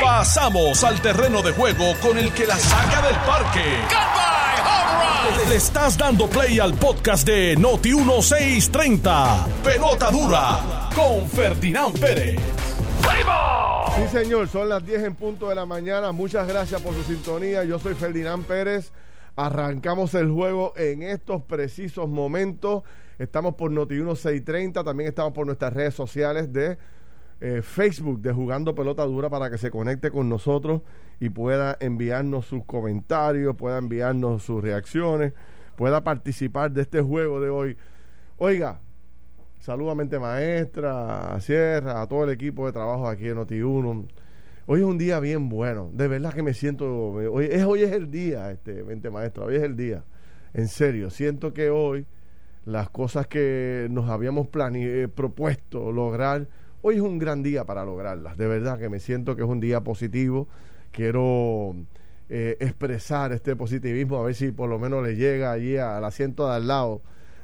Pasamos al terreno de juego con el que la saca del parque. Le estás dando play al podcast de Noti 1630. Pelota dura con Ferdinand Pérez. Sí, señor, son las 10 en punto de la mañana. Muchas gracias por su sintonía. Yo soy Ferdinand Pérez. Arrancamos el juego en estos precisos momentos. Estamos por Noti 1630. También estamos por nuestras redes sociales de eh, Facebook de Jugando Pelota Dura para que se conecte con nosotros y pueda enviarnos sus comentarios, pueda enviarnos sus reacciones, pueda participar de este juego de hoy. Oiga, saludamente maestra, a Sierra, a todo el equipo de trabajo aquí en Noti1. Hoy es un día bien bueno, de verdad que me siento, hoy es, hoy es el día, este, mente maestra, hoy es el día, en serio, siento que hoy las cosas que nos habíamos plane, eh, propuesto lograr, Hoy es un gran día para lograrlas. De verdad que me siento que es un día positivo. Quiero eh, expresar este positivismo, a ver si por lo menos le llega allí al asiento de al lado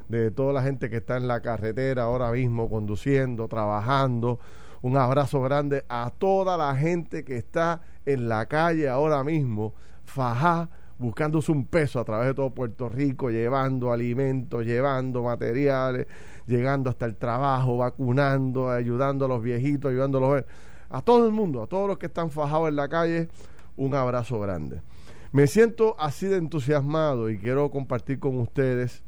de toda la gente que está en la carretera ahora mismo, conduciendo, trabajando. Un abrazo grande a toda la gente que está en la calle ahora mismo, fajá, buscándose un peso a través de todo Puerto Rico, llevando alimentos, llevando materiales, llegando hasta el trabajo, vacunando, ayudando a los viejitos, ayudando a los... A todo el mundo, a todos los que están fajados en la calle, un abrazo grande. Me siento así de entusiasmado y quiero compartir con ustedes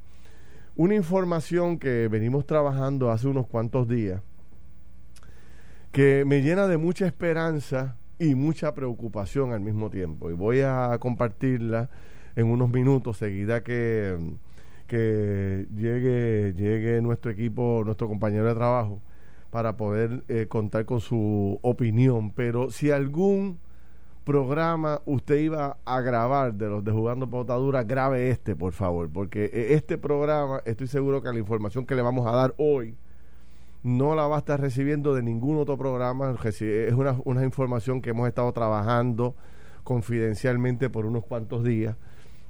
una información que venimos trabajando hace unos cuantos días, que me llena de mucha esperanza y mucha preocupación al mismo tiempo. Y voy a compartirla en unos minutos, seguida que que llegue, llegue nuestro equipo, nuestro compañero de trabajo, para poder eh, contar con su opinión. Pero si algún programa usted iba a grabar de los de Jugando Potadura, grabe este, por favor, porque eh, este programa, estoy seguro que la información que le vamos a dar hoy no la va a estar recibiendo de ningún otro programa. Es una, una información que hemos estado trabajando confidencialmente por unos cuantos días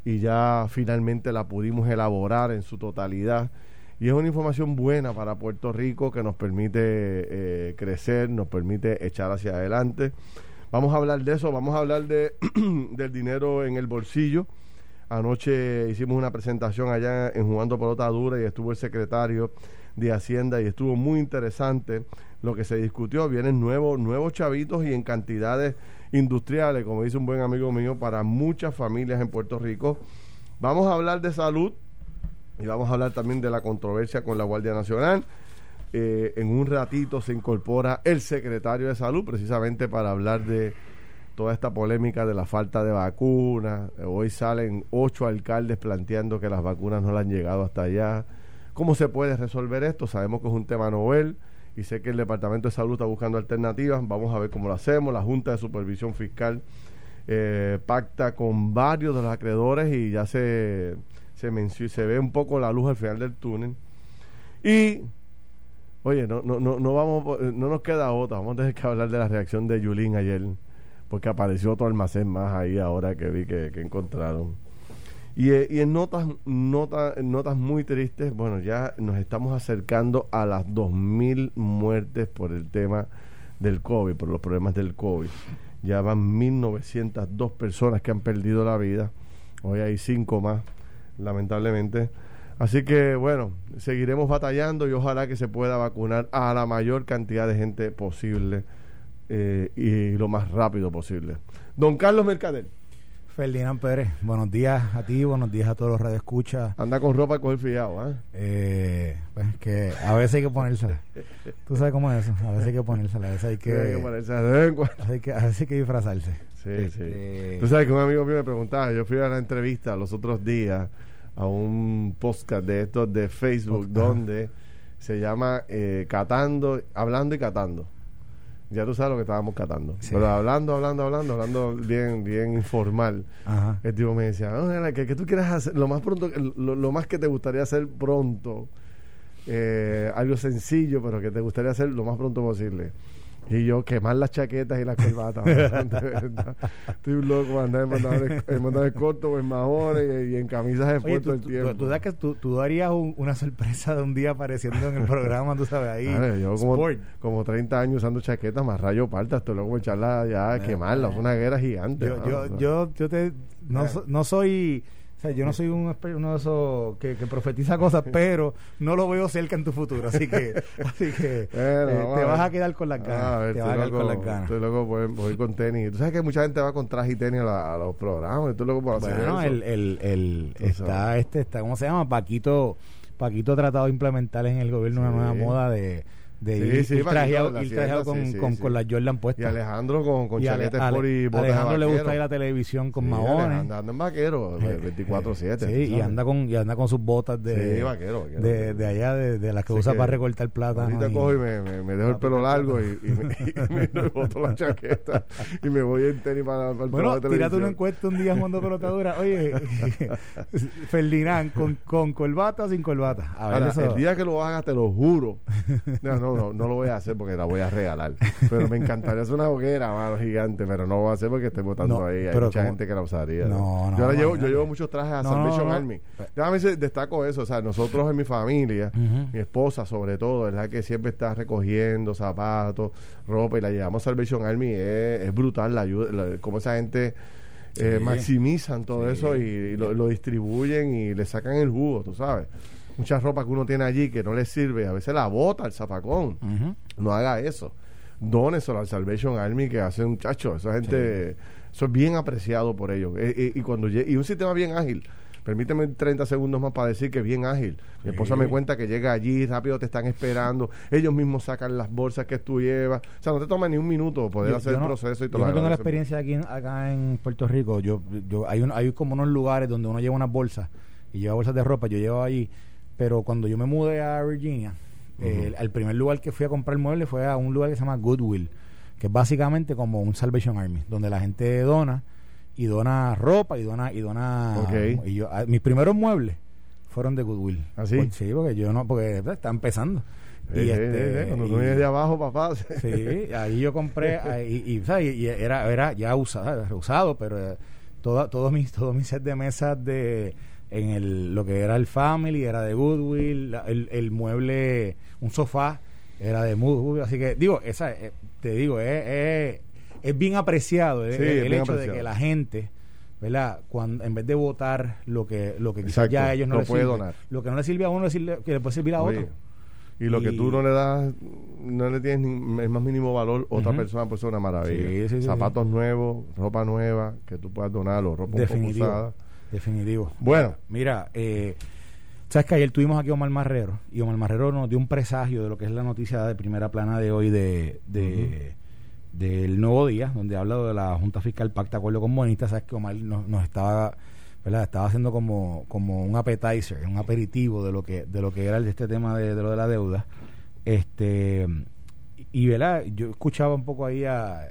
y ya finalmente la pudimos elaborar en su totalidad. Y es una información buena para Puerto Rico que nos permite eh, crecer, nos permite echar hacia adelante. Vamos a hablar de eso, vamos a hablar de, del dinero en el bolsillo. Anoche hicimos una presentación allá en Jugando Pelota Dura y estuvo el secretario de Hacienda y estuvo muy interesante lo que se discutió. Vienen nuevos, nuevos chavitos y en cantidades industriales, como dice un buen amigo mío, para muchas familias en Puerto Rico. Vamos a hablar de salud y vamos a hablar también de la controversia con la Guardia Nacional. Eh, en un ratito se incorpora el secretario de salud precisamente para hablar de toda esta polémica de la falta de vacunas. Hoy salen ocho alcaldes planteando que las vacunas no le han llegado hasta allá. ¿Cómo se puede resolver esto? Sabemos que es un tema novel y sé que el Departamento de Salud está buscando alternativas. Vamos a ver cómo lo hacemos. La Junta de Supervisión Fiscal eh, pacta con varios de los acreedores y ya se, se, se ve un poco la luz al final del túnel. Y, oye, no, no, no, no, vamos, no nos queda otra. Vamos a tener que hablar de la reacción de Yulín ayer, porque apareció otro almacén más ahí ahora que vi que, que encontraron. Y, eh, y en notas, notas, notas muy tristes, bueno, ya nos estamos acercando a las 2.000 muertes por el tema del COVID, por los problemas del COVID. Ya van 1.902 personas que han perdido la vida. Hoy hay cinco más, lamentablemente. Así que, bueno, seguiremos batallando y ojalá que se pueda vacunar a la mayor cantidad de gente posible eh, y lo más rápido posible. Don Carlos Mercader. Ferdinand Pérez, buenos días a ti, buenos días a todos los radioescuchas. Anda con ropa con el fiado, ¿eh? ¿eh? pues que a veces hay que ponérsela. Tú sabes cómo es eso, a veces hay que ponérsela, a veces hay que, hay que ponérsela de vez en cuando. A veces hay que disfrazarse. Sí, este, sí. Tú sabes que un amigo mío me preguntaba, yo fui a una entrevista los otros días a un podcast de estos de Facebook donde se llama eh, Catando, hablando y catando ya tú sabes lo que estábamos catando. Pero hablando, hablando, hablando, hablando bien, bien informal. El tipo me decía, que, que, tú quieras hacer, lo más pronto, lo, más que te gustaría hacer pronto, eh, algo sencillo, pero que te gustaría hacer lo más pronto posible. Y yo quemar las chaquetas y las corbatas. Estoy un loco andar en mandar corto, en mamones y, en camisas de puerto el tiempo. Tú, tú, que tú, tú darías una sorpresa de un día apareciendo en el programa, tú sabes, ahí. yo como, como 30 años usando chaquetas, más rayo parta, estoy loco echarla ya, quemarla. Es una guerra gigante. Yo, yo, yo, yo, te, no, no soy o sea, yo no soy un, uno de esos que, profetiza cosas, pero no lo veo cerca en tu futuro. Así que, así que eh, te vas a quedar con las ganas. te vas a quedar con las ganas. Estoy loco por, voy con tenis. Tú sabes que mucha gente va con traje y tenis a, los programas. Estoy loco por hacer bueno, el, el, el, está, este, está, ¿cómo se llama? Paquito, Paquito ha tratado de implementar en el gobierno una nueva moda de de ir, sí, trajeado, con, con, con, la Jordan puesta. Y Alejandro con, con chaquetes por y botas Alejandro le gusta ir a la televisión con maones. Anda en vaquero, 24-7. Sí, y anda, con, y anda con sus botas de, vaquero, de, de, allá, de, de las que usa para recortar plata. Ahorita cojo y me, me, dejo el pelo largo y, y, me, y boto la chaqueta y me voy en tenis para, para el Bueno, tírate una encuesta un día jugando pelotadura. Oye, Ferdinand, ¿con, ¿con corbata o sin corbata? A ver. El día que lo hagas, te lo juro. No, no, no, no lo voy a hacer porque la voy a regalar. Pero me encantaría hacer una hoguera, mano, gigante, pero no lo voy a hacer porque estoy votando ahí. Hay mucha gente que la usaría. No, yo, llevo, yo llevo muchos trajes a Salvation Army. Déjame destaco eso. O sea, nosotros en mi familia, mi esposa sobre todo, es la que siempre está recogiendo zapatos, ropa y la llevamos a Salvation Army. Es, brutal la ayuda, como esa gente. Eh, maximizan todo eso y, lo, lo, distribuyen y le sacan el jugo, tú sabes mucha ropa que uno tiene allí que no le sirve, a veces la bota al zapacón. No haga eso. Dóneselo al Salvation Army que hace un chacho. Esa gente, eso es bien apreciado por ellos. Eh, eh, y, cuando y un sistema bien ágil. Permíteme 30 segundos más para decir que es bien ágil. Mi esposa me cuenta que llega allí, rápido te están esperando, ellos mismos sacan las bolsas que tú llevas. O sea, no te toma ni un minuto poder hacer el proceso y todo. Yo no tengo la experiencia aquí acá en Puerto Rico. Yo, yo hay, un, hay como unos lugares donde uno lleva unas bolsas y lleva bolsas de ropa. Yo llevo ahí pero cuando yo me mudé a Virginia, el, primer lugar que fui a comprar muebles fue a un lugar que se llama Goodwill, que es básicamente como un Salvation Army, donde la gente dona y dona ropa y dona y dona y yo ah, mis primeros muebles fueron de Goodwill. ¿Así? ¿Ah, sí, porque yo no porque pues, está empezando. y este, cuando tú vienes de abajo, papá. Sí, ahí yo compré y, y, era era ya usado, usado pero eh, toda, todos mis todos mis set de mesas de en el, lo que era el Family, era de Goodwill, el, el mueble, un sofá, era de Goodwill, así que digo, esa, eh, te digo, es, es, bien apreciado eh, el, hecho de que la gente, ¿verdad? Cuando, en vez de votar lo que, lo que quizás ya ellos no les puede sirve, donar. lo que no le sirve a uno, que le puede servir a otro. Y lo que tú no le das, no le tienes ni, el más mínimo valor, otra persona pues es una maravilla. Zapatos nuevos, ropa nueva, que tú puedas donar, o ropa Definitivo. Definitivo. Bueno. Mira, eh, sabes que ayer tuvimos aquí a Omar Marrero y Omar Marrero nos dio un presagio de lo que es la noticia de primera plana de hoy de, del nuevo día, donde habla de la Junta Fiscal Pacta Acuerdo con Bonistas. Sabes que Omar nos, estaba ¿verdad? estaba haciendo como, como un appetizer, un aperitivo de lo que de lo que era este tema de, lo de la deuda. Este y ¿verdad? yo escuchaba un poco ahí a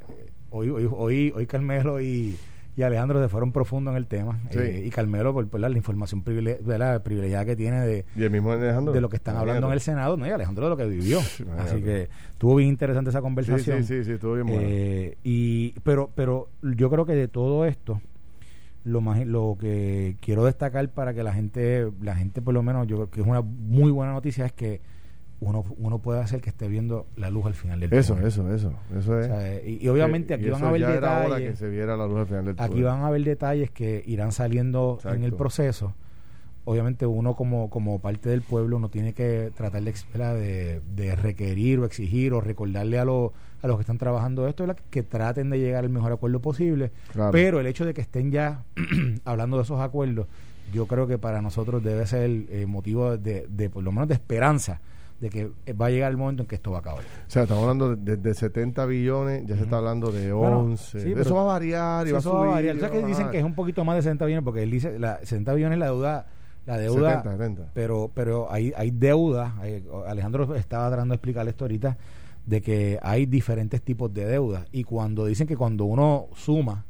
hoy hoy hoy, hoy Carmelo y y Alejandro se fueron profundo en el tema. Eh, y Carmelo, por, la información privilegiada que tiene de, de lo que están hablando en el Senado, no, y Alejandro de lo que vivió. Así que estuvo bien interesante esa conversación. Sí, sí, sí, estuvo bien bueno. Eh, y, pero, pero yo creo que de todo esto, lo más lo que quiero destacar para que la gente, la gente por lo menos, yo creo que es una muy buena noticia, es que uno, uno puede hacer que esté viendo la luz al final del eso, Eso, eso, eso es. y, obviamente aquí van a haber detalles. que se viera la luz al final del aquí van a haber detalles que irán saliendo en el proceso. Obviamente uno como, como parte del pueblo uno tiene que tratar de, requerir o exigir o recordarle a, los a los que están trabajando esto que traten de llegar al mejor acuerdo posible. Pero el hecho de que estén ya hablando de esos acuerdos, yo creo que para nosotros debe ser el eh, motivo de, de, por lo menos de esperanza de que va a llegar el momento en que esto va a acabar. O sea, estamos hablando de, de 70 billones, ya se está hablando de 11. eso va a variar y va a subir. Va a variar. ¿Sabes que dicen que es un poquito más de 60 billones? Porque él dice, la, 60 billones la deuda la deuda 70, 70. pero pero hay hay deuda Alejandro estaba tratando de explicar esto ahorita de que hay diferentes tipos de deuda y cuando dicen que cuando uno suma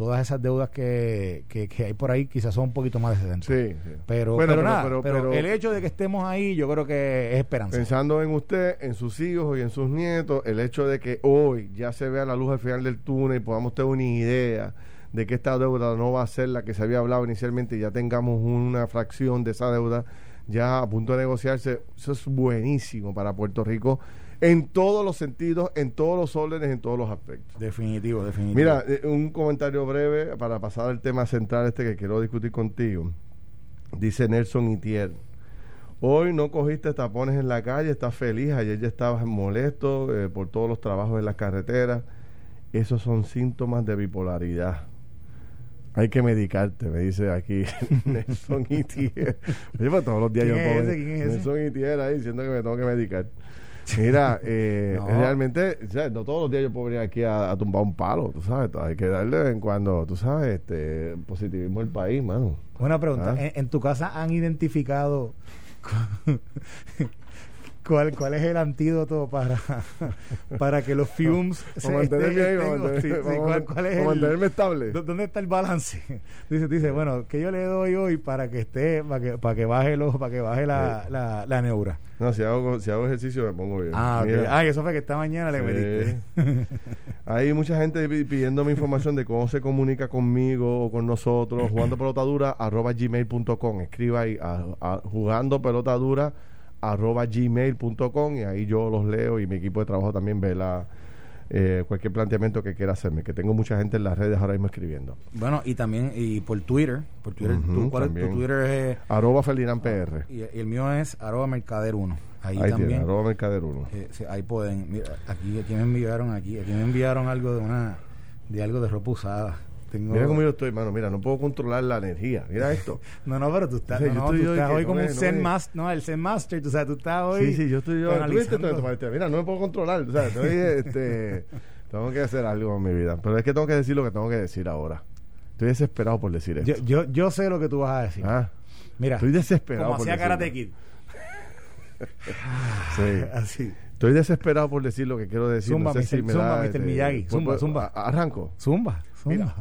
todas esas deudas que, que, hay por ahí quizás son un poquito más de 60. Sí, Pero, pero, nada, pero, el hecho de que estemos ahí yo creo que es esperanza. Pensando en usted, en sus hijos y en sus nietos, el hecho de que hoy ya se vea la luz al final del túnel y podamos tener una idea de que esta deuda no va a ser la que se había hablado inicialmente y ya tengamos una fracción de esa deuda ya a punto de negociarse, eso es buenísimo para Puerto Rico en todos los sentidos, en todos los órdenes, en todos los aspectos. Definitivo, definitivo. Mira, eh, un comentario breve para pasar al tema central este que quiero discutir contigo. Dice Nelson Itier. Hoy no cogiste tapones en la calle, estás feliz, ayer ya estabas molesto eh, por todos los trabajos en las carreteras. Esos son síntomas de bipolaridad. Hay que medicarte, me dice aquí Nelson Itier. Oye, pues todos los días yo pongo Nelson Itier ahí diciendo que me tengo que medicar. Mira, eh, realmente, no todos los días yo puedo venir aquí a, tumbar un palo, tú sabes, hay que darle de vez en cuando, tú sabes, este positivismo del país, mano. Buena pregunta, ¿Ah? ¿En, tu casa han identificado ¿Cuál, ¿Cuál es el antídoto para, para que los fumes se mantenerme estable. ¿Dónde está el balance? Dice, dice, bueno, que yo le doy hoy para que esté, para que, para que baje los, para que baje la, la, la, neura. No, si hago, si hago ejercicio me pongo bien. Ah, ah eso fue que esta mañana le metiste. Hay mucha gente pidiéndome información de cómo se comunica conmigo o con nosotros, jugando pelotadura arroba gmail.com. Escriba ahí a, jugando pelotadura arroba gmail.com y ahí yo los leo y mi equipo de trabajo también ve la, eh, cualquier planteamiento que quiera hacerme, que tengo mucha gente en las redes ahora mismo escribiendo. Bueno, y también y por Twitter, por Twitter, ¿cuál es tu Twitter? Es, arroba Ferdinand PR. Y, el mío es arroba Mercader 1. Ahí, también. arroba Mercader 1. Eh, ahí pueden, mira, aquí, aquí me enviaron, aquí, aquí me enviaron algo de una, de algo de ropa usada. Mira cómo yo estoy, hermano. Mira, no puedo controlar la energía. Mira esto. no, no, pero tú estás, no, tú estás hoy como un Zen Master. No, el Zen Master. O sea, tú estás hoy. Sí, sí, yo estoy. Yo, mira, no me puedo controlar. O sea, estoy, este, tengo que hacer algo en mi vida. Pero es que tengo que decir lo que tengo que decir ahora. Estoy desesperado por decir esto. Yo, yo, yo sé lo que tú vas a decir. Ah, Mira, estoy desesperado. Como hacía Karate Kid. sí. Así. Estoy desesperado por decir lo que quiero decir. Zumba, no sé Mr. zumba, Mr. Este, Miyagi. Zumba, zumba. Arranco. Zumba, zumba.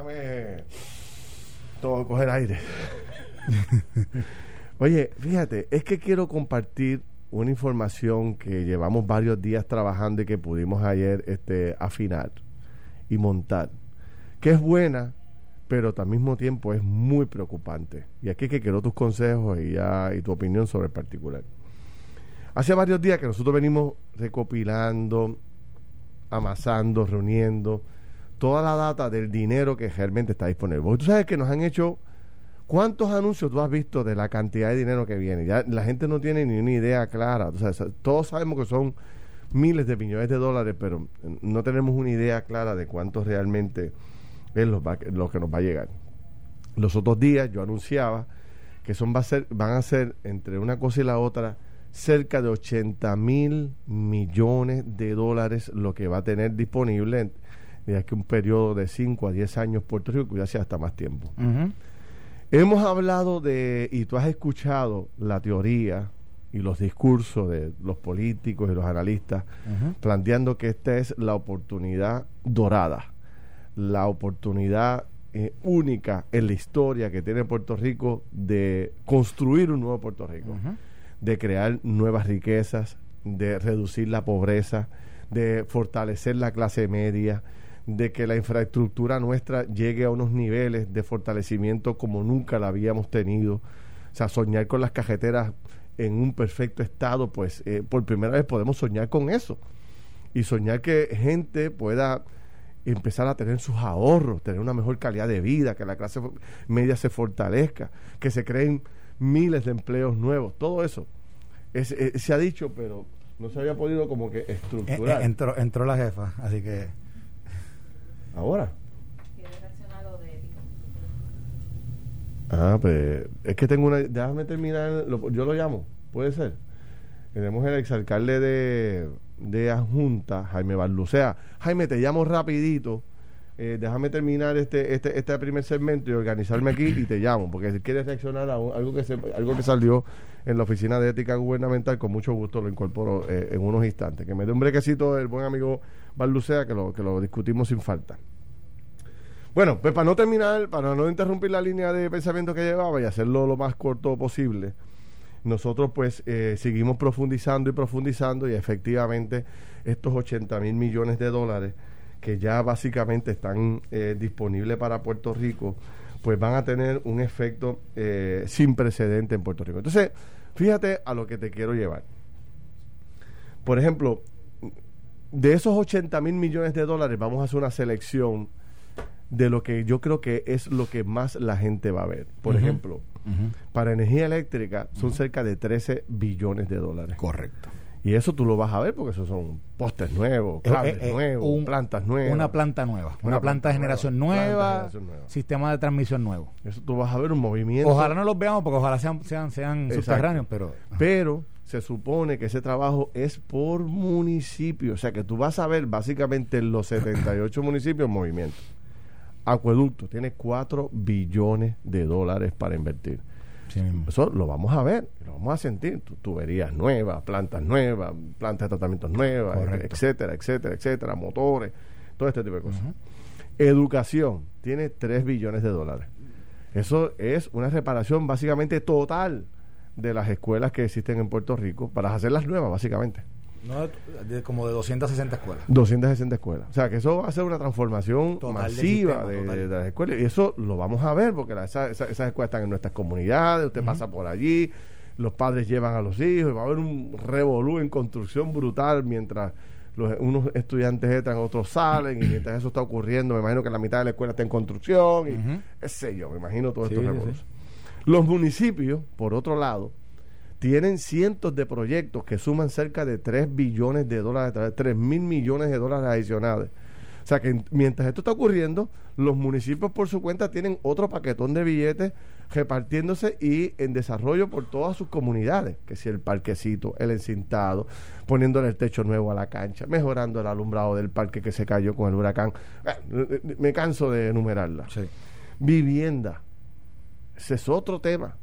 Déjame todo coger aire. Oye, fíjate, es que quiero compartir una información que llevamos varios días trabajando y que pudimos ayer este, afinar y montar, que es buena, pero al mismo tiempo es muy preocupante. Y aquí que quiero tus consejos y, y tu opinión sobre el particular. Hace varios días que nosotros venimos recopilando, amasando, reuniendo toda la data del dinero que realmente está disponible. Tú sabes que nos han hecho. ¿Cuántos anuncios tú has visto de la cantidad de dinero que viene? Ya la gente no tiene ni una idea clara. todos sabemos que son miles de millones de dólares, pero no tenemos una idea clara de cuánto realmente es lo, lo que nos va a llegar. Los otros días yo anunciaba que son van a ser entre una cosa y la otra cerca de 80 mil millones de dólares lo que va a tener disponible de que un periodo de 5 a 10 años Puerto Rico, ya sea hasta más tiempo. Hemos hablado de, y tú has escuchado la teoría y los discursos de los políticos y los analistas planteando que esta es la oportunidad dorada, la oportunidad eh, única en la historia que tiene Puerto Rico de construir un nuevo Puerto Rico, de crear nuevas riquezas, de reducir la pobreza, de fortalecer la clase media, de que la infraestructura nuestra llegue a unos niveles de fortalecimiento como nunca la habíamos tenido. O sea, soñar con las cajeteras en un perfecto estado, pues eh, por primera vez podemos soñar con eso. Y soñar que gente pueda empezar a tener sus ahorros, tener una mejor calidad de vida, que la clase media se fortalezca, que se creen miles de empleos nuevos, todo eso es, eh, se ha dicho, pero no se había podido como que estructurar. Eh, entró, entró la jefa, así que Ahora. Ah, pues es que tengo una. Déjame terminar. yo lo llamo, puede ser. Tenemos el exalcalde de, de Adjunta, Jaime Barlucea. Jaime, te llamo rapidito. Eh, déjame terminar este, este, este primer segmento y organizarme aquí y te llamo, porque si quieres reaccionar a algo que se, algo que salió en la oficina de ética gubernamental, con mucho gusto lo incorporo eh, en unos instantes. Que me dé un brequecito el buen amigo Barlucea, que lo, que lo discutimos sin falta. Bueno, pues para no terminar, para no interrumpir la línea de pensamiento que llevaba y hacerlo lo más corto posible, nosotros pues eh, seguimos profundizando y profundizando y efectivamente estos 80 mil millones de dólares que ya básicamente están eh, disponibles para Puerto Rico, pues van a tener un efecto eh, sin precedente en Puerto Rico. Entonces, fíjate a lo que te quiero llevar. Por ejemplo, de esos 80 mil millones de dólares, vamos a hacer una selección de lo que yo creo que es lo que más la gente va a ver. Por ejemplo, para energía eléctrica son cerca de 13 billones de dólares. Correcto. Y eso tú lo vas a ver porque esos son postes nuevos, cables nuevos, plantas nuevas. Una planta nueva, una, planta, de generación nueva, sistema de transmisión nuevo. Eso tú vas a ver un movimiento. Ojalá no los veamos porque ojalá sean, sean, sean subterráneos, pero... Pero se supone que ese trabajo es por municipio. O sea que tú vas a ver básicamente los 78 municipios en movimiento. Acueducto tiene 4 billones de dólares para invertir. Eso lo vamos a ver, lo vamos a sentir. tuberías nuevas, plantas nuevas, plantas de tratamientos nuevas, etcétera, etcétera, etcétera, motores, todo este tipo de cosas. Educación tiene 3 billones de dólares. Eso es una reparación básicamente total de las escuelas que existen en Puerto Rico para hacerlas nuevas, básicamente. No, como de 260 escuelas. 260 escuelas. O sea, que eso va a ser una transformación masiva de, las escuelas. Y eso lo vamos a ver, porque esas escuelas están en nuestras comunidades, usted pasa por allí, los padres llevan a los hijos, y va a haber un revolú en construcción brutal mientras los, unos estudiantes entran, otros salen, y mientras eso está ocurriendo, me imagino que la mitad de la escuela está en construcción, y ese yo, me imagino todo esto Los municipios, por otro lado, tienen cientos de proyectos que suman cerca de 3 billones de dólares, 3 mil millones de dólares adicionales. O sea que mientras esto está ocurriendo, los municipios por su cuenta tienen otro paquetón de billetes repartiéndose y en desarrollo por todas sus comunidades, que si el parquecito, el encintado, poniéndole el techo nuevo a la cancha, mejorando el alumbrado del parque que se cayó con el huracán. Eh, me canso de enumerarla. Vivienda. Ese es otro tema.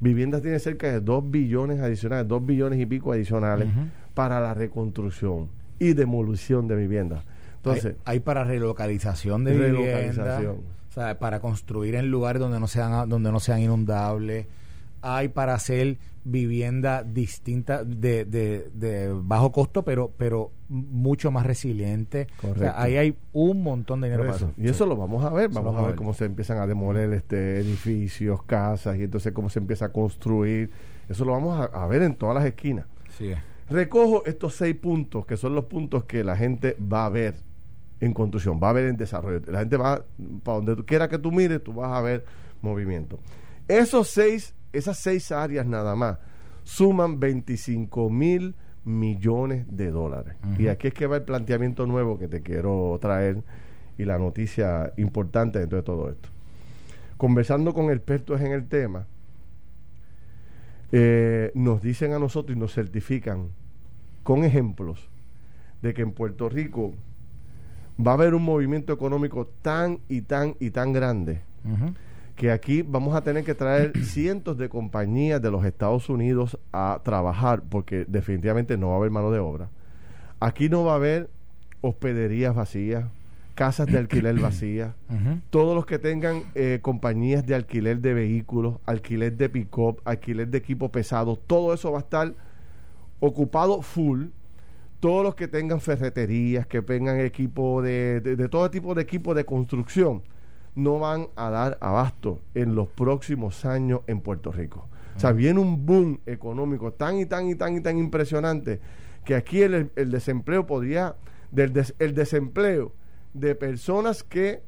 Viviendas tiene cerca de 2 billones adicionales, 2 billones y pico adicionales para la reconstrucción y demolición de viviendas. Entonces, hay, para relocalización de viviendas, o sea, para construir en lugares donde no sean donde no sean inundables, hay para hacer vivienda distinta de, de, bajo costo, pero pero mucho más resiliente. ahí hay un montón de dinero para eso. Y eso lo vamos a ver, vamos a ver cómo se empiezan a demoler este edificios, casas y entonces cómo se empieza a construir. Eso lo vamos a, ver en todas las esquinas. Recojo estos seis puntos que son los puntos que la gente va a ver en construcción, va a ver en desarrollo. La gente va para donde tú quieras que tú mires, tú vas a ver movimiento. Esos seis esas seis áreas nada más suman 25 mil millones de dólares. Y aquí es que va el planteamiento nuevo que te quiero traer y la noticia importante dentro de todo esto. Conversando con expertos en el tema, eh, nos dicen a nosotros y nos certifican con ejemplos de que en Puerto Rico va a haber un movimiento económico tan y tan y tan grande que aquí vamos a tener que traer cientos de compañías de los Estados Unidos a trabajar porque definitivamente no va a haber mano de obra. Aquí no va a haber hospederías vacías, casas de alquiler vacías, todos los que tengan eh, compañías de alquiler de vehículos, alquiler de pick-up, alquiler de equipo pesado, todo eso va a estar ocupado full. Todos los que tengan ferreterías, que tengan equipo de, de todo tipo de equipo de construcción, no van a dar abasto en los próximos años en Puerto Rico. O sea, viene un boom económico tan y tan y tan y tan impresionante que aquí el, desempleo podría, del el desempleo de personas que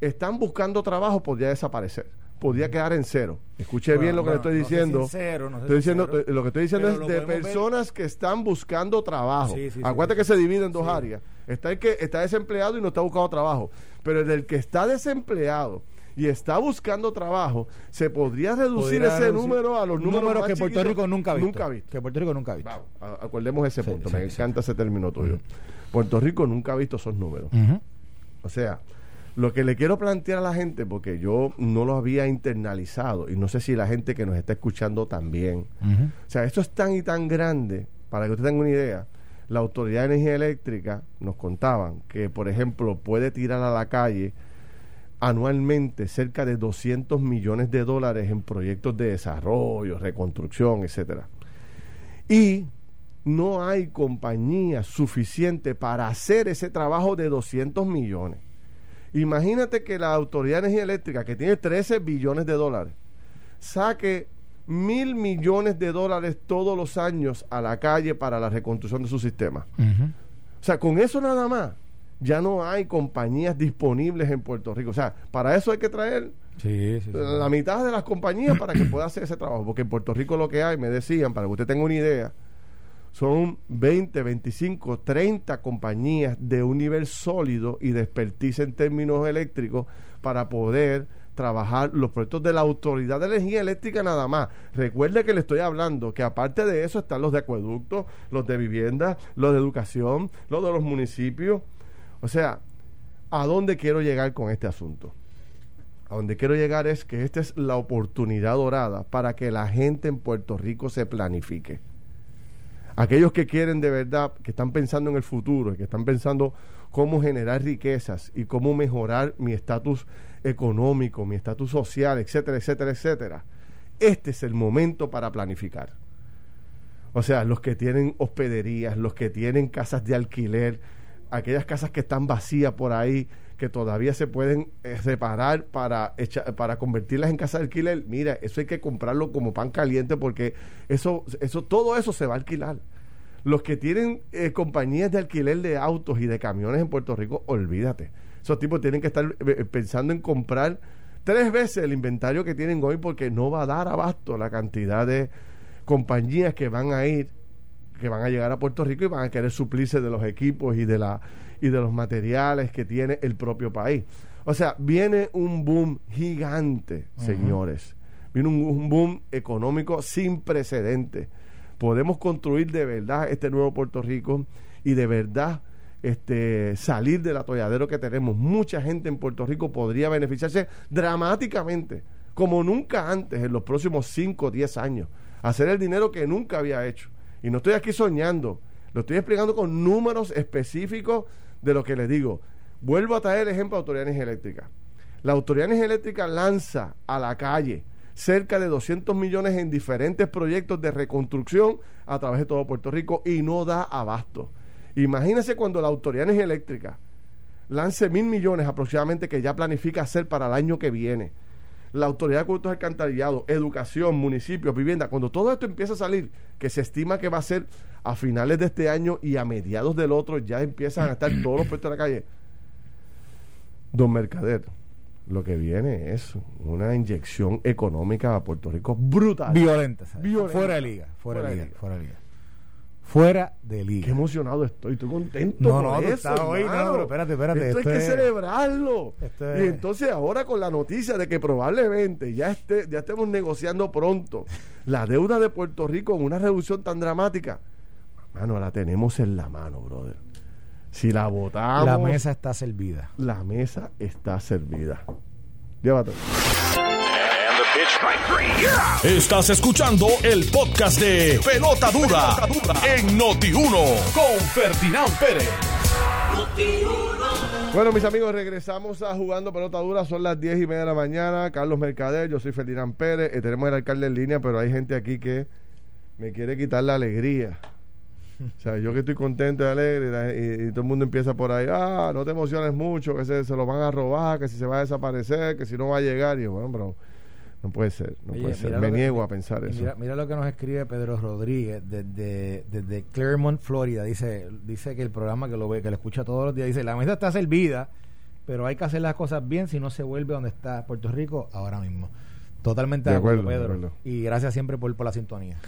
están buscando trabajo podría desaparecer podría quedar en cero. Escuche bien lo que le estoy diciendo. estoy diciendo lo que estoy diciendo es de personas que están buscando trabajo. Acuérdate que se divide en dos áreas. Está el que está desempleado y no está buscando trabajo. Pero el que está desempleado y está buscando trabajo, se podría reducir ese número a los números, que Puerto Rico nunca ha visto. Nunca visto. Que Puerto Rico nunca ha visto. acordemos ese punto. Me encanta ese término tuyo. Puerto Rico nunca ha visto esos números. O sea, lo que le quiero plantear a la gente, porque yo no lo había internalizado, y no sé si la gente que nos está escuchando también. O sea, esto es tan y tan grande, para que usted tenga una idea. La Autoridad de Energía Eléctrica nos contaban que, por ejemplo, puede tirar a la calle anualmente cerca de 200 millones de dólares en proyectos de desarrollo, reconstrucción, etcétera. Y no hay compañía suficiente para hacer ese trabajo de 200 millones. Imagínate que la Autoridad de Energía Eléctrica, que tiene 13 billones de dólares, saque mil millones de dólares todos los años a la calle para la reconstrucción de su sistema. O sea, con eso nada más, ya no hay compañías disponibles en Puerto Rico. O sea, para eso hay que traer la mitad de las compañías para que pueda hacer ese trabajo. Porque en Puerto Rico lo que hay, me decían, para que usted tenga una idea, son 20, 25, 30 compañías de un nivel sólido y de expertise en términos eléctricos para poder trabajar los proyectos de la Autoridad de Energía Eléctrica nada más. Recuerde que le estoy hablando que aparte de eso están los de acueductos, los de vivienda, los de educación, los de los municipios. O sea, ¿a dónde quiero llegar con este asunto? A donde quiero llegar es que esta es la oportunidad dorada para que la gente en Puerto Rico se planifique. Aquellos que quieren de verdad, que están pensando en el futuro, que están pensando cómo generar riquezas y cómo mejorar mi estatus económico, mi estatus social, etcétera, etcétera, etcétera. Este es el momento para planificar. O sea, los que tienen hospederías, los que tienen casas de alquiler, aquellas casas que están vacías por ahí, que todavía se pueden eh, reparar para, para convertirlas en casas de alquiler, mira, eso hay que comprarlo como pan caliente porque eso, eso, todo eso se va a alquilar. Los que tienen eh, compañías de alquiler de autos y de camiones en Puerto Rico, olvídate esos tipos tienen que estar eh, eh, pensando en comprar tres veces el inventario que tienen hoy porque no va a dar abasto la cantidad de compañías que van a ir, que van a llegar a Puerto Rico y van a querer suplirse de los equipos y de la y de los materiales que tiene el propio país. O sea, viene un boom gigante, señores. Viene un, boom económico sin precedentes. Podemos construir de verdad este nuevo Puerto Rico y de verdad este, salir del atolladero que tenemos. Mucha gente en Puerto Rico podría beneficiarse dramáticamente, como nunca antes, en los próximos 5 o 10 años. Hacer el dinero que nunca había hecho. Y no estoy aquí soñando, lo estoy explicando con números específicos de lo que les digo. Vuelvo a traer el ejemplo de Autoridad Eléctrica. La Autoridad Eléctrica lanza a la calle cerca de 200 millones en diferentes proyectos de reconstrucción a través de todo Puerto Rico y no da abasto. Imagínense cuando la Autoridad Energía Eléctrica lance mil millones aproximadamente que ya planifica hacer para el año que viene. La Autoridad de Cultos Alcantarillados, Educación, Municipios, Vivienda, cuando todo esto empieza a salir, que se estima que va a ser a finales de este año y a mediados del otro, ya empiezan a estar todos los puestos en la calle. Don Mercader, lo que viene es una inyección económica a Puerto Rico brutal. Violenta. Fuera de liga. Fuera, de liga. Fuera de liga fuera de liga. Qué emocionado estoy, estoy contento. No, no, eso, hoy, no, pero espérate, espérate. Esto, hay que celebrarlo. Y entonces ahora con la noticia de que probablemente ya esté, ya estemos negociando pronto la deuda de Puerto Rico en una reducción tan dramática, mano, la tenemos en la mano, brother. Si la votamos. La mesa está servida. La mesa está servida. Llévate. Estás escuchando el podcast de Pelota Dura, en Noti1 con Ferdinand Pérez. Bueno, mis amigos, regresamos a Jugando Pelota Dura. Son las 10 y media de la mañana. Carlos Mercader, yo soy Ferdinand Pérez. Eh, tenemos el alcalde en línea, pero hay gente aquí que me quiere quitar la alegría. O sea, yo que estoy contento y alegre y, todo el mundo empieza por ahí, ah, no te emociones mucho, que se, se, lo van a robar, que si se va a desaparecer, que si no va a llegar. Y yo, bueno, bro, no puede ser, no puede ser. Me niego a pensar eso. Mira, lo que nos escribe Pedro Rodríguez desde, desde Claremont, Florida. Dice, dice que el programa que lo ve, que lo escucha todos los días, dice, la mesa está servida, pero hay que hacer las cosas bien si no se vuelve donde está Puerto Rico ahora mismo. Totalmente de acuerdo, Pedro. Y gracias siempre por, por la sintonía.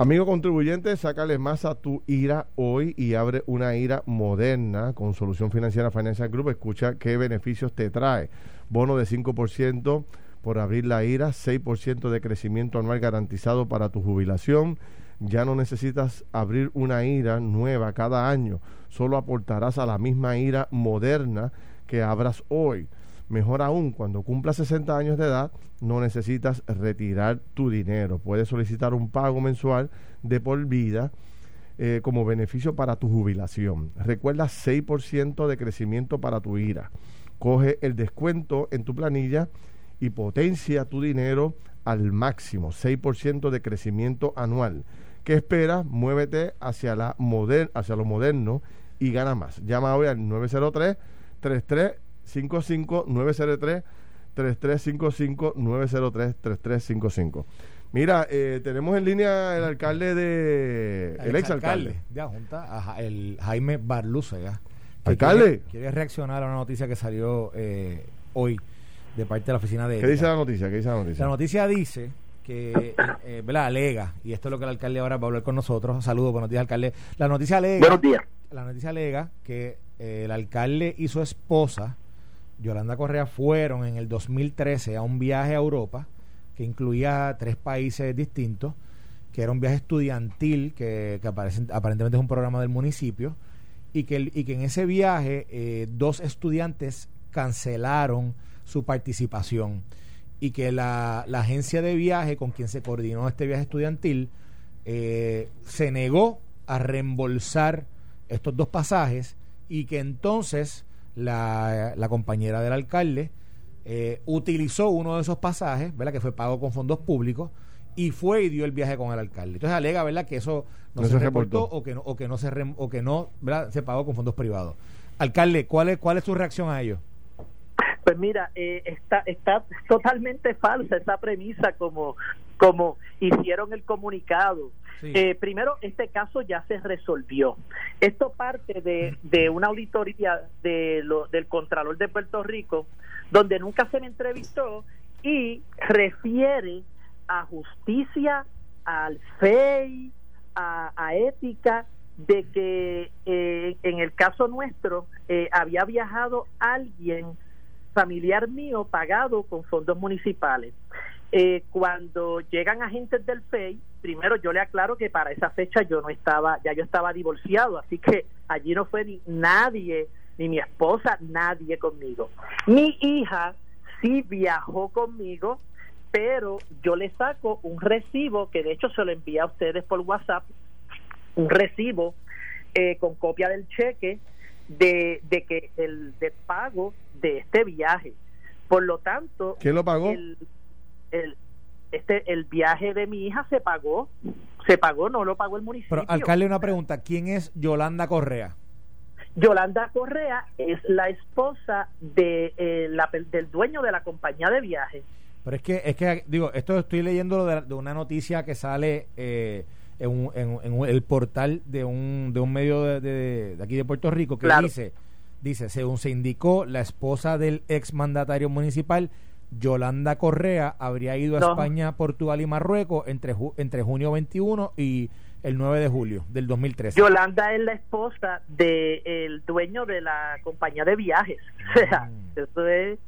Amigo contribuyente, sácale más a tu ira hoy y abre una ira moderna con Solución Financiera Financial Group. Escucha qué beneficios te trae. Bono de 5% por abrir la IRA, 6% de crecimiento anual garantizado para tu jubilación. Ya no necesitas abrir una IRA nueva cada año, solo aportarás a la misma IRA moderna que abras hoy. Mejor aún, cuando cumplas 60 años de edad, no necesitas retirar tu dinero. Puedes solicitar un pago mensual de por vida eh, como beneficio para tu jubilación. Recuerda 6% de crecimiento para tu IRA Coge el descuento en tu planilla y potencia tu dinero al máximo, 6% de crecimiento anual. ¿Qué esperas? Muévete hacia, la hacia lo moderno y gana más. Llama hoy al 903 3355 903 3355 903 3355. Mira, eh, tenemos en línea el alcalde de. El, ex alcalde. Ya, junta el Jaime Barlúcega. Alcalde. Quiere, reaccionar a una noticia que salió eh, hoy de parte de la oficina de. ¿Qué dice la noticia? ¿Qué dice la noticia? La noticia dice que, eh, eh, ¿verdad? Alega, y esto es lo que el alcalde ahora va a hablar con nosotros. Saludos, buenos días, alcalde. La noticia alega. Buenos días. La noticia alega que el alcalde y su esposa, Yolanda Correa, fueron en el 2013 a un viaje a Europa que incluía tres países distintos, que era un viaje estudiantil, que, aparentemente es un programa del municipio, y que, y que en ese viaje eh, dos estudiantes cancelaron su participación y que la, agencia de viaje con quien se coordinó este viaje estudiantil eh, se negó a reembolsar estos dos pasajes y que entonces la, la compañera del alcalde eh, utilizó uno de esos pasajes, ¿verdad? Que fue pago con fondos públicos y fue y dio el viaje con el alcalde. Entonces alega, ¿verdad? Que eso no, se, reportó o que no, o que no se o que no, ¿verdad? Se pagó con fondos privados. Alcalde, ¿cuál es cuál es su reacción a ello? Pues mira, eh, está está totalmente falsa esa premisa como como hicieron el comunicado. Eh, primero, este caso ya se resolvió. Esto parte de, una auditoría de lo, del Contralor de Puerto Rico donde nunca se me entrevistó y refiere a justicia, al FEI, a, ética, de que eh, en el caso nuestro eh, había viajado alguien familiar mío pagado con fondos municipales. Eh, cuando llegan agentes del FEI, primero yo le aclaro que para esa fecha yo no estaba, ya yo estaba divorciado, así que allí no fue ni nadie ni mi esposa, nadie conmigo. Mi hija sí viajó conmigo, pero yo le saco un recibo, que de hecho se lo envía a ustedes por WhatsApp, un recibo eh, con copia del cheque de, de que el de pago de este viaje. Por lo tanto, ¿quién lo pagó? El, el, este, el viaje de mi hija se pagó, se pagó, no lo pagó el municipio. Pero, alcalde, una pregunta: ¿quién es Yolanda Correa? Yolanda Correa es la esposa de, eh, la, del dueño de la compañía de viajes. Pero es que, es que digo, esto estoy leyendo de, una noticia que sale eh, en, en, el portal de un, de un medio de, aquí de Puerto Rico que dice, dice, según se indicó, la esposa del ex mandatario municipal, Yolanda Correa, habría ido a España, Portugal y Marruecos entre, entre junio 21 y el 9 de julio del 2013. Yolanda es la esposa del dueño de la compañía de viajes. O sea, mm. eso es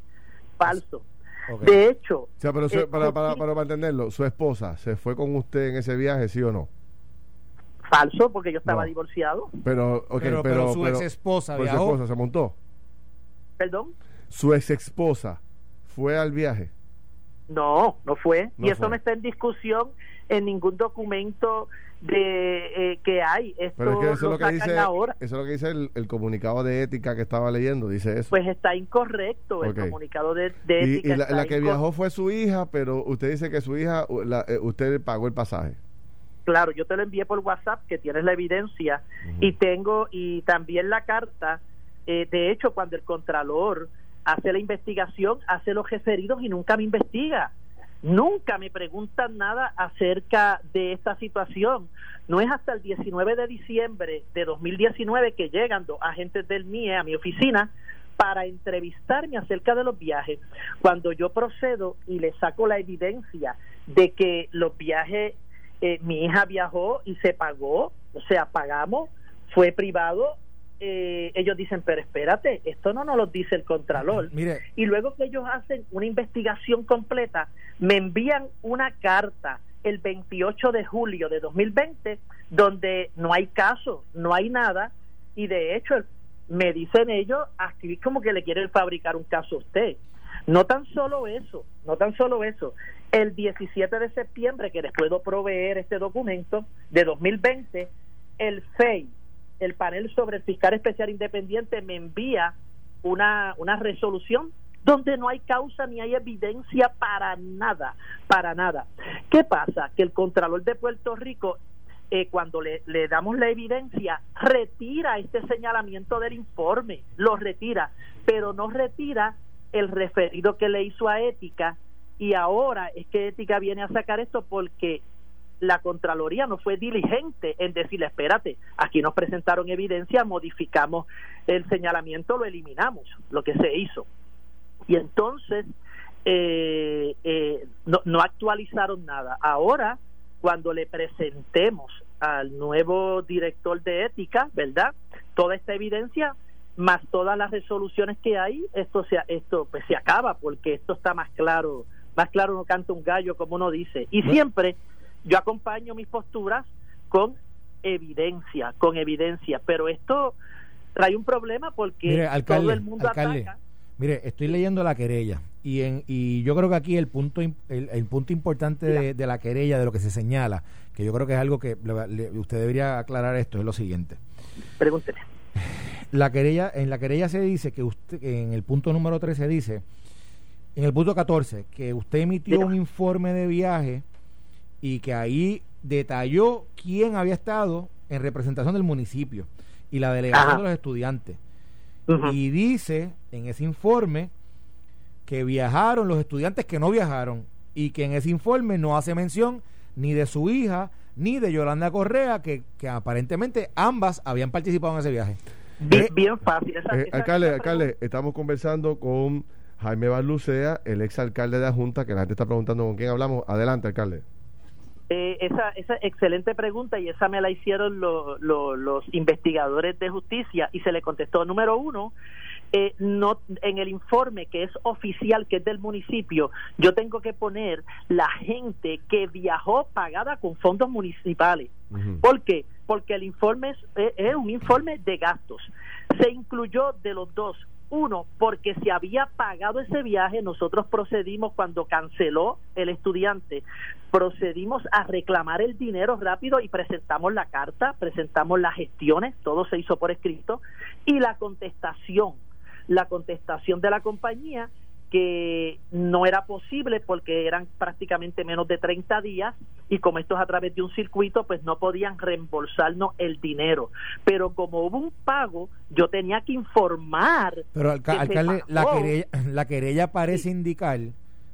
falso. De hecho... pero eh, para, para, para, entenderlo, ¿su esposa se fue con usted en ese viaje, sí o no? Falso, porque yo estaba divorciado. Pero, pero, su ex esposa Su esposa se montó. ¿Perdón? Su ex esposa fue al viaje. No, no fue. y eso no está en discusión en ningún documento de eh, que hay. Esto Pero eso, es lo que dice, ahora. eso es lo que dice el, comunicado de ética que estaba leyendo, dice eso. Pues está incorrecto el comunicado de, ética. Y, la, que viajó fue su hija, pero usted dice que su hija, eh, usted pagó el pasaje. Claro, yo te lo envié por WhatsApp, que tienes la evidencia, y tengo, y también la carta, eh, de hecho, cuando el Contralor hace la investigación, hace los referidos y nunca me investiga. Nunca me preguntan nada acerca de esta situación. No es hasta el 19 de diciembre de 2019 que llegan dos agentes del MIE a mi oficina para entrevistarme acerca de los viajes. Cuando yo procedo y le saco la evidencia de que los viajes, eh, mi hija viajó y se pagó, o sea, pagamos, fue privado, eh, ellos dicen, pero espérate, esto no nos lo dice el Contralor. Mire. Y luego que ellos hacen una investigación completa, me envían una carta el 28 de julio de 2020 donde no hay caso, no hay nada y de hecho me dicen ellos, aquí como que le quieren fabricar un caso a usted. No tan solo eso, no tan solo eso. El 17 de septiembre, que les puedo proveer este documento de 2020, el FEI, el panel sobre el fiscal especial independiente me envía una, una resolución donde no hay causa ni hay evidencia para nada, para nada. ¿Qué pasa? Que el Contralor de Puerto Rico, eh, cuando le, le damos la evidencia, retira este señalamiento del informe, lo retira, pero no retira el referido que le hizo a Ética y ahora es que Ética viene a sacar esto porque la Contraloría no fue diligente en decirle, espérate, aquí nos presentaron evidencia, modificamos el señalamiento, lo eliminamos, lo que se hizo. Y entonces eh, eh, no, no actualizaron nada. Ahora, cuando le presentemos al nuevo director de ética, ¿verdad? Toda esta evidencia, más todas las resoluciones que hay, esto se, esto pues se acaba porque esto está más claro, más claro no canta un gallo como uno dice. Y siempre yo acompaño mis posturas con evidencia, con evidencia, pero esto trae un problema porque todo el mundo ataca. Mire, estoy leyendo la querella y en, y yo creo que aquí el punto el, punto importante de, la querella de lo que se señala, que yo creo que es algo que usted debería aclarar esto es lo siguiente. Pregúntele. La querella en la querella se dice que usted en el punto número 13 dice en el punto 14 que usted emitió un informe de viaje y que ahí detalló quién había estado en representación del municipio y la delegación de los estudiantes. Y dice en ese informe que viajaron los estudiantes que no viajaron y que en ese informe no hace mención ni de su hija ni de Yolanda Correa, que, que aparentemente ambas habían participado en ese viaje. Bien, fácil. Eh, alcalde, alcalde, estamos conversando con Jaime Barlucea, el ex alcalde de la Junta, que la gente está preguntando con quién hablamos. Adelante, alcalde. Eh, esa, esa excelente pregunta y esa me la hicieron los investigadores de justicia y se le contestó número uno eh, no en el informe que es oficial que es del municipio yo tengo que poner la gente que viajó pagada con fondos municipales. ¿por qué? porque el informe es, es un informe de gastos. Se incluyó de los dos uno, porque se había pagado ese viaje, nosotros procedimos cuando canceló el estudiante, procedimos a reclamar el dinero rápido y presentamos la carta, presentamos las gestiones, todo se hizo por escrito, y la contestación, la contestación de la compañía que no era posible porque eran prácticamente menos de 30 días y como esto es a través de un circuito, pues no podían reembolsarnos el dinero. Pero como hubo un pago, yo tenía que informar. Pero alcalde, la querella, la querella parece indicar,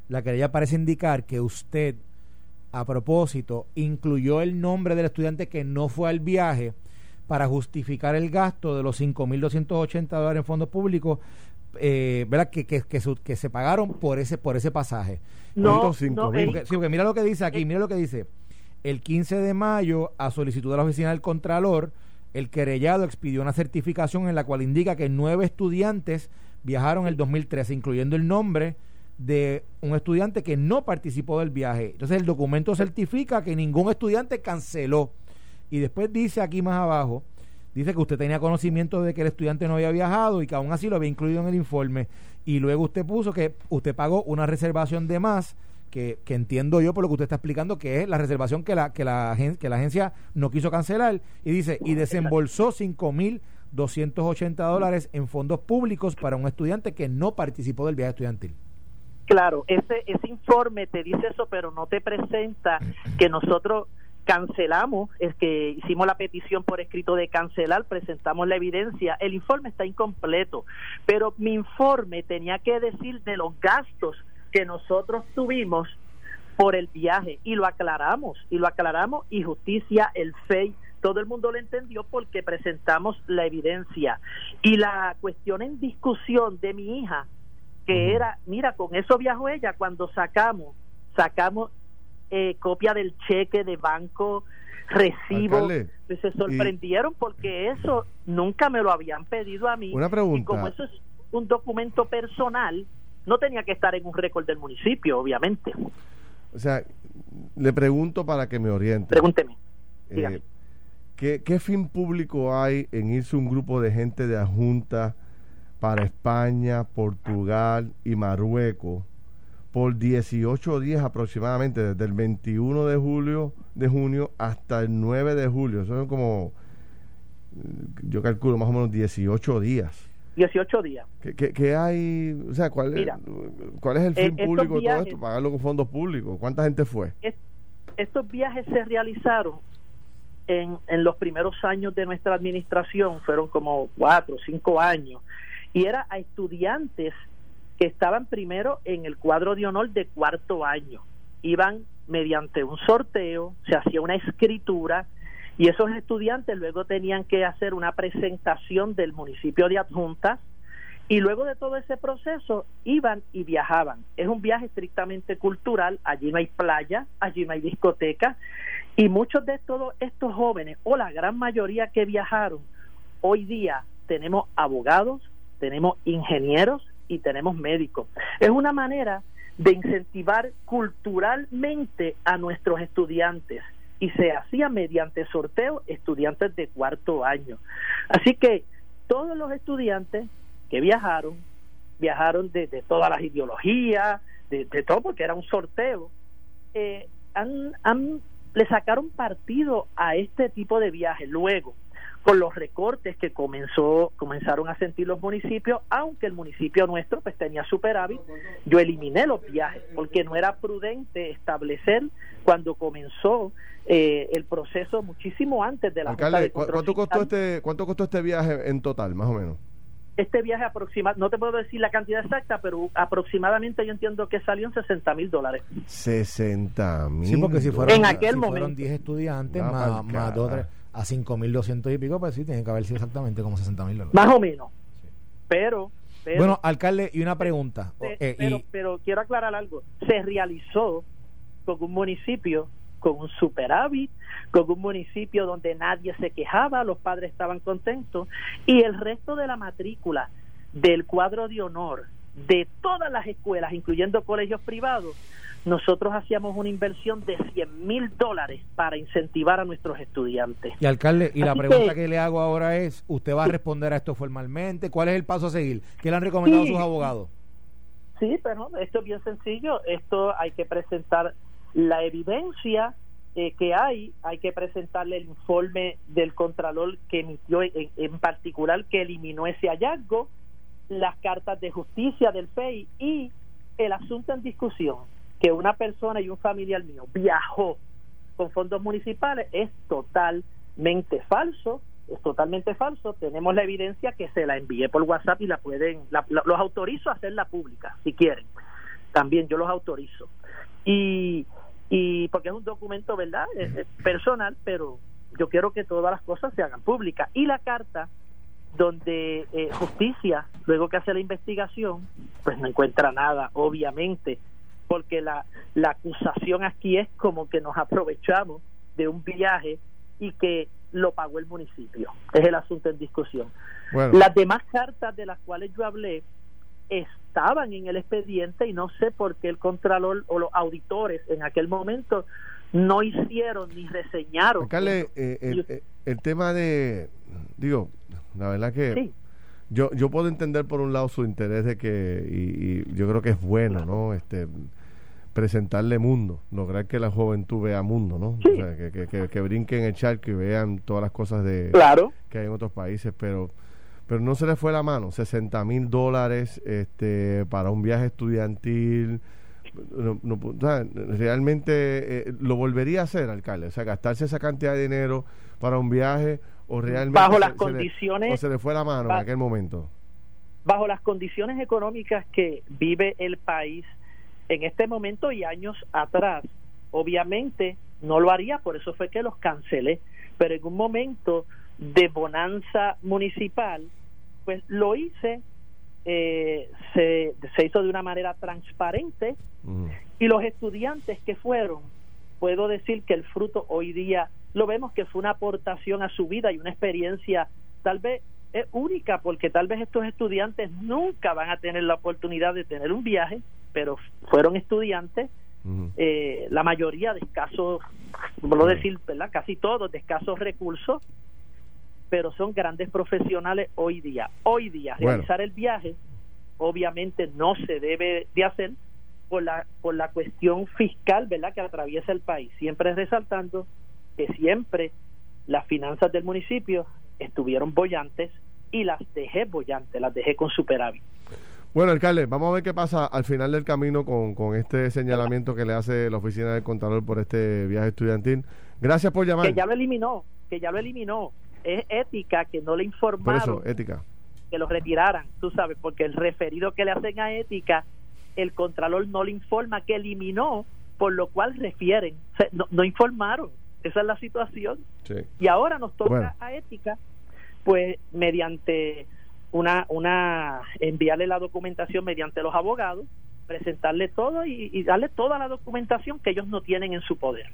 la querella parece indicar que usted a propósito incluyó el nombre del estudiante que no fue al viaje para justificar el gasto de los 5.280 dólares en fondos públicos eh, ¿verdad? Que, que, que, se pagaron por ese por ese pasaje. No, mira lo que dice aquí, mira lo que dice. El 15 de mayo, a solicitud de la oficina del Contralor, el querellado expidió una certificación en la cual indica que nueve estudiantes viajaron en el 2013, incluyendo el nombre de un estudiante que no participó del viaje. Entonces el documento certifica que ningún estudiante canceló. Y después dice aquí más abajo, dice que usted tenía conocimiento de que el estudiante no había viajado y que aún así lo había incluido en el informe. Y luego usted puso que usted pagó una reservación de más, que, que entiendo yo por lo que usted está explicando, que es la reservación que la, que la, que la agencia no quiso cancelar. Y dice, y desembolsó 5 mil 280 dólares en fondos públicos para un estudiante que no participó del viaje estudiantil. Claro, ese, ese informe te dice eso, pero no te presenta que nosotros cancelamos, es que hicimos la petición por escrito de cancelar, presentamos la evidencia, el informe está incompleto, pero mi informe tenía que decir de los gastos que nosotros tuvimos por el viaje y lo aclaramos, y lo aclaramos y justicia, el FEI, todo el mundo lo entendió porque presentamos la evidencia. Y la cuestión en discusión de mi hija, que era, mira, con eso viajó ella cuando sacamos, sacamos eh, copia del cheque de banco, recibo. Pues se sorprendieron porque eso nunca me lo habían pedido a mí. Una pregunta. Y como eso es un documento personal, no tenía que estar en un récord del municipio, obviamente. O sea, le pregunto para que me oriente. Pregúnteme. Eh, ¿qué, ¿Qué fin público hay en irse un grupo de gente de la Junta para España, Portugal y Marruecos? Por 18 días aproximadamente, desde el 21 de julio de junio hasta el 9 de julio. Eso son como, yo calculo más o menos 18 días. 18 días. ¿Qué, qué, hay? O sea, ¿cuál, es, ¿cuál es el fin eh, público de todo esto? Pagarlo con fondos públicos. ¿Cuánta gente fue? estos viajes se realizaron en, en los primeros años de nuestra administración, fueron como cuatro, cinco años, y era a estudiantes que estaban primero en el cuadro de honor de cuarto año. Iban mediante un sorteo, se hacía una escritura y esos estudiantes luego tenían que hacer una presentación del municipio de adjuntas y luego de todo ese proceso iban y viajaban. Es un viaje estrictamente cultural, allí no hay playa, allí no hay discoteca y muchos de todos estos jóvenes o la gran mayoría que viajaron, hoy día tenemos abogados, tenemos ingenieros y tenemos médicos. Es una manera de incentivar culturalmente a nuestros estudiantes y se hacía mediante sorteo estudiantes de cuarto año. Así que todos los estudiantes que viajaron, viajaron de, todas las ideologías, de, todo porque era un sorteo, eh, han, han, le sacaron partido a este tipo de viajes. Luego, con los recortes que comenzó comenzaron a sentir los municipios, aunque el municipio nuestro pues tenía superávit, yo eliminé los viajes porque no era prudente establecer cuando comenzó eh, el proceso muchísimo antes de la Alcalde, ¿cuánto costó este cuánto costó este viaje en total, más o menos? Este viaje aproximado, no te puedo decir la cantidad exacta, pero aproximadamente yo entiendo que salió en 60 mil dólares. 60 mil. Sí, porque si fueron, en aquel si momento. fueron 10 estudiantes más, más dos, a 5.200 y pico, pues sí, tiene que haber sido exactamente como 60 mil dólares. Más o menos. Pero, Bueno, alcalde, y una pregunta. Eh, pero, pero quiero aclarar algo. Se realizó con un municipio con un superávit, con un municipio donde nadie se quejaba, los padres estaban contentos y el resto de la matrícula del cuadro de honor de todas las escuelas, incluyendo colegios privados, nosotros hacíamos una inversión de 100 mil dólares para incentivar a nuestros estudiantes. Y alcalde, y la pregunta que, le hago ahora es, ¿usted va a responder a esto formalmente? ¿Cuál es el paso a seguir? ¿Qué le han recomendado sus abogados? Sí, pero esto es bien sencillo. Esto hay que presentar la evidencia eh, que hay, hay que presentarle el informe del Contralor que emitió en, en particular que eliminó ese hallazgo, las cartas de justicia del FEI y el asunto en discusión que una persona y un familiar mío viajó con fondos municipales es totalmente falso, es totalmente falso. Tenemos la evidencia que se la envié por WhatsApp y la pueden, los autorizo a hacerla pública si quieren. También yo los autorizo. Y, y porque es un documento, ¿verdad? personal, pero yo quiero que todas las cosas se hagan públicas. Y la carta donde eh, justicia, luego que hace la investigación, pues no encuentra nada, obviamente, porque la, la acusación aquí es como que nos aprovechamos de un viaje y que lo pagó el municipio. Es el asunto en discusión. Las demás cartas de las cuales yo hablé estaban en el expediente y no sé por qué el contralor o los auditores en aquel momento no hicieron ni reseñaron. Eh, eh, el, tema de, digo, la verdad que yo, yo puedo entender por un lado su interés de que, y, yo creo que es bueno, ¿no? Este, presentarle mundo, lograr que la juventud vea mundo, ¿no? O sea, que, que, que, brinquen el charco y vean todas las cosas de claro. que hay en otros países, pero pero no se le fue la mano, 60 mil dólares este, para un viaje estudiantil. No, realmente eh, lo volvería a hacer, alcalde, o sea, gastarse esa cantidad de dinero para un viaje o realmente bajo las condiciones o se le fue la mano en aquel momento. Bajo las condiciones económicas que vive el país en este momento y años atrás. Obviamente no lo haría, por eso fue que los cancelé, pero en un momento de bonanza municipal, pues lo hice, eh, se, se, hizo de una manera transparente y los estudiantes que fueron, puedo decir que el fruto hoy día lo vemos que fue una aportación a su vida y una experiencia tal vez es única porque tal vez estos estudiantes nunca van a tener la oportunidad de tener un viaje pero fueron estudiantes, eh, la mayoría de escasos, por no decir, ¿verdad? casi todos de escasos recursos, pero son grandes profesionales hoy día. Hoy día, realizar el viaje, obviamente no se debe de hacer por la, por la cuestión fiscal, ¿verdad?, que atraviesa el país. Siempre resaltando que siempre las finanzas del municipio estuvieron bollantes, y las dejé bollantes, las dejé con superávit. Bueno, alcalde, vamos a ver qué pasa al final del camino con, con este señalamiento que le hace la oficina del contador por este viaje estudiantil. Gracias por llamar. Que ya lo eliminó, que ya lo eliminó. Es ética que no le informaron. Por eso, ética. Que lo retiraran, tú sabes, porque el referido que le hacen a ética, el contralor no le informa que eliminó, por lo cual refieren. no, informaron. Esa es la situación. Y ahora nos toca a ética, pues mediante una, una enviarle la documentación mediante los abogados, presentarle todo y, darle toda la documentación que ellos no tienen en su poder.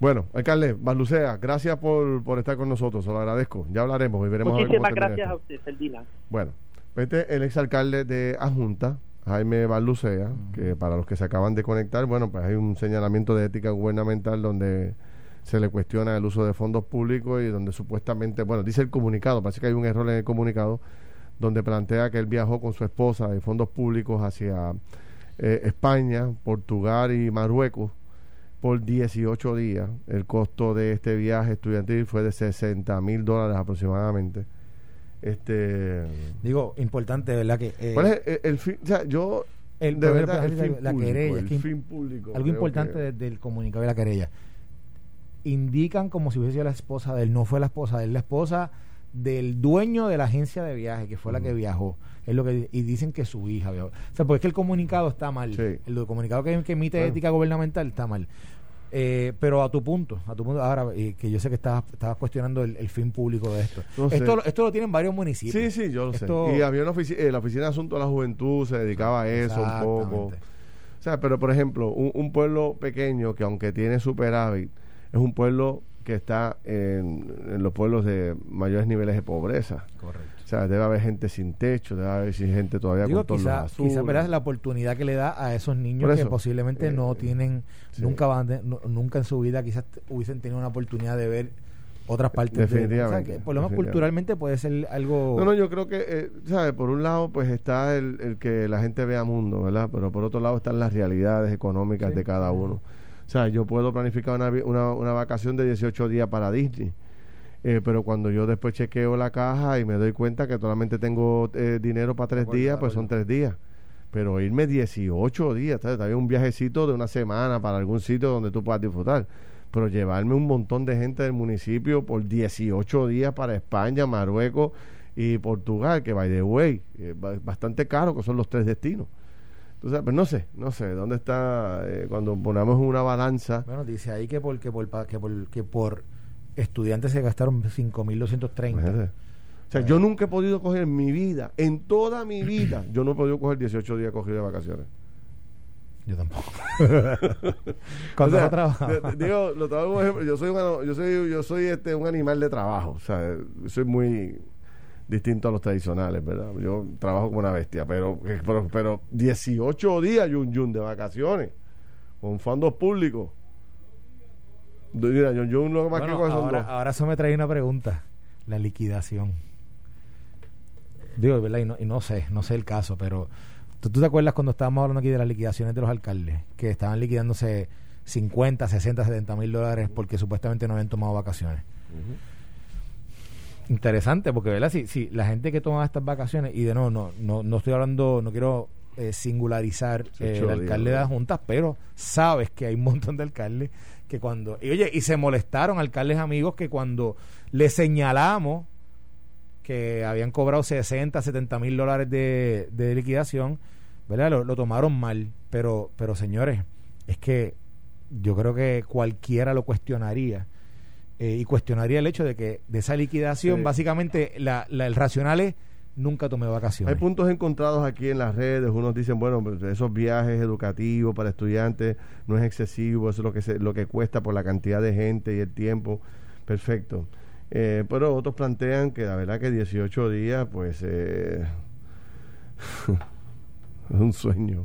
Bueno, alcalde, Balucea, gracias por, por estar con nosotros, se lo agradezco. Ya hablaremos y veremos. Muchísimas gracias a usted, Ferdinand. Bueno, este el exalcalde de Ajunta, Jaime Balucea, que para los que se acaban de conectar, bueno, pues hay un señalamiento de ética gubernamental donde se le cuestiona el uso de fondos públicos y donde supuestamente, bueno, dice el comunicado, parece que hay un error en el comunicado, donde plantea que él viajó con su esposa de fondos públicos hacia eh, España, Portugal y Marruecos por 18 días. El costo de este viaje estudiantil fue de 60 mil dólares aproximadamente. Este digo importante verdad que eh, ¿cuál es el, fin o sea yo el, de verdad, el fin la, público, querella el fin público algo importante del comunicado de la querella indican como si hubiese sido la esposa de él no fue la esposa de él la esposa del dueño de la agencia de viaje, que fue la que viajó. Es lo que y dicen que su hija viajó. O sea, porque es que el comunicado está mal. El comunicado que, emite ética gubernamental está mal. Eh, pero a tu punto, a tu punto, ahora eh, que yo sé que estabas, estabas cuestionando el, fin público de esto. esto, esto lo tienen varios municipios. Sí, sí, yo lo sé. Y había una oficina, eh, la oficina de asuntos de la juventud se dedicaba a eso un poco. O sea, pero por ejemplo, un, un pueblo pequeño que aunque tiene superávit, es un pueblo que está en, los pueblos de mayores niveles de pobreza. Correcto. O sea, debe haber gente sin techo, debe haber gente todavía con todos los Quizás verás la oportunidad que le da a esos niños que posiblemente no eh, tienen, nunca van nunca en su vida quizás hubiesen tenido una oportunidad de ver otras partes definitivamente, por lo menos culturalmente puede ser algo no no yo creo que eh, sabes por un lado pues está el, el, que la gente vea mundo verdad pero por otro lado están las realidades económicas de cada uno o sea, yo puedo planificar una, una, una vacación de 18 días para Disney. Eh, pero cuando yo después chequeo la caja y me doy cuenta que solamente tengo eh, dinero para tres días, pues son tres días. Pero irme 18 días, ¿sabes? un viajecito de una semana para algún sitio donde tú puedas disfrutar. Pero llevarme un montón de gente del municipio por 18 días para España, Marruecos y Portugal, que by the way, eh, bastante caro, que son los tres destinos. Entonces, pues no sé, no sé, ¿dónde está eh, cuando ponemos una balanza? Bueno, dice ahí que por, que por, que por, que por estudiantes se gastaron 5.230. O sea, yo nunca he podido coger en mi vida, en toda mi vida, yo no he podido coger 18 días cogidos de vacaciones. Yo tampoco. Cuando o trabajo. Digo, lo trabajo ejemplo. Yo soy, yo soy, yo soy este, un animal de trabajo. O sea, soy muy distinto a los tradicionales, ¿verdad? Yo trabajo como una bestia, pero, pero, pero 18 días yun, yun de vacaciones con fondos públicos. Mira, yun, no más que ahora, ahora eso me trae una pregunta. La liquidación. Digo, ¿verdad? Y no, y no sé, no sé el caso, pero ¿tú, te acuerdas cuando estábamos hablando aquí de las liquidaciones de los alcaldes? Que estaban liquidándose 50, 60, 70 mil dólares porque supuestamente no habían tomado vacaciones. Interesante, porque ¿verdad? Si, si la gente que toma estas vacaciones, y de nuevo, no, no, no estoy hablando, no quiero eh, singularizar eh, el alcalde de las juntas, pero sabes que hay un montón de alcaldes que cuando, y oye, y se molestaron alcaldes amigos que cuando le señalamos que habían cobrado 60, 70 mil dólares de, de liquidación, ¿verdad? Lo, lo tomaron mal, pero, pero señores, es que yo creo que cualquiera lo cuestionaría eh, y cuestionaría el hecho de que de esa liquidación, básicamente, la, el racional es nunca tomé vacaciones. Hay puntos encontrados aquí en las redes. Unos dicen, bueno, pues, esos viajes educativos para estudiantes no es excesivo, eso es lo que, se, lo que cuesta por la cantidad de gente y el tiempo. Perfecto. Eh, pero otros plantean que la verdad que 18 días, pues, eh, es un sueño.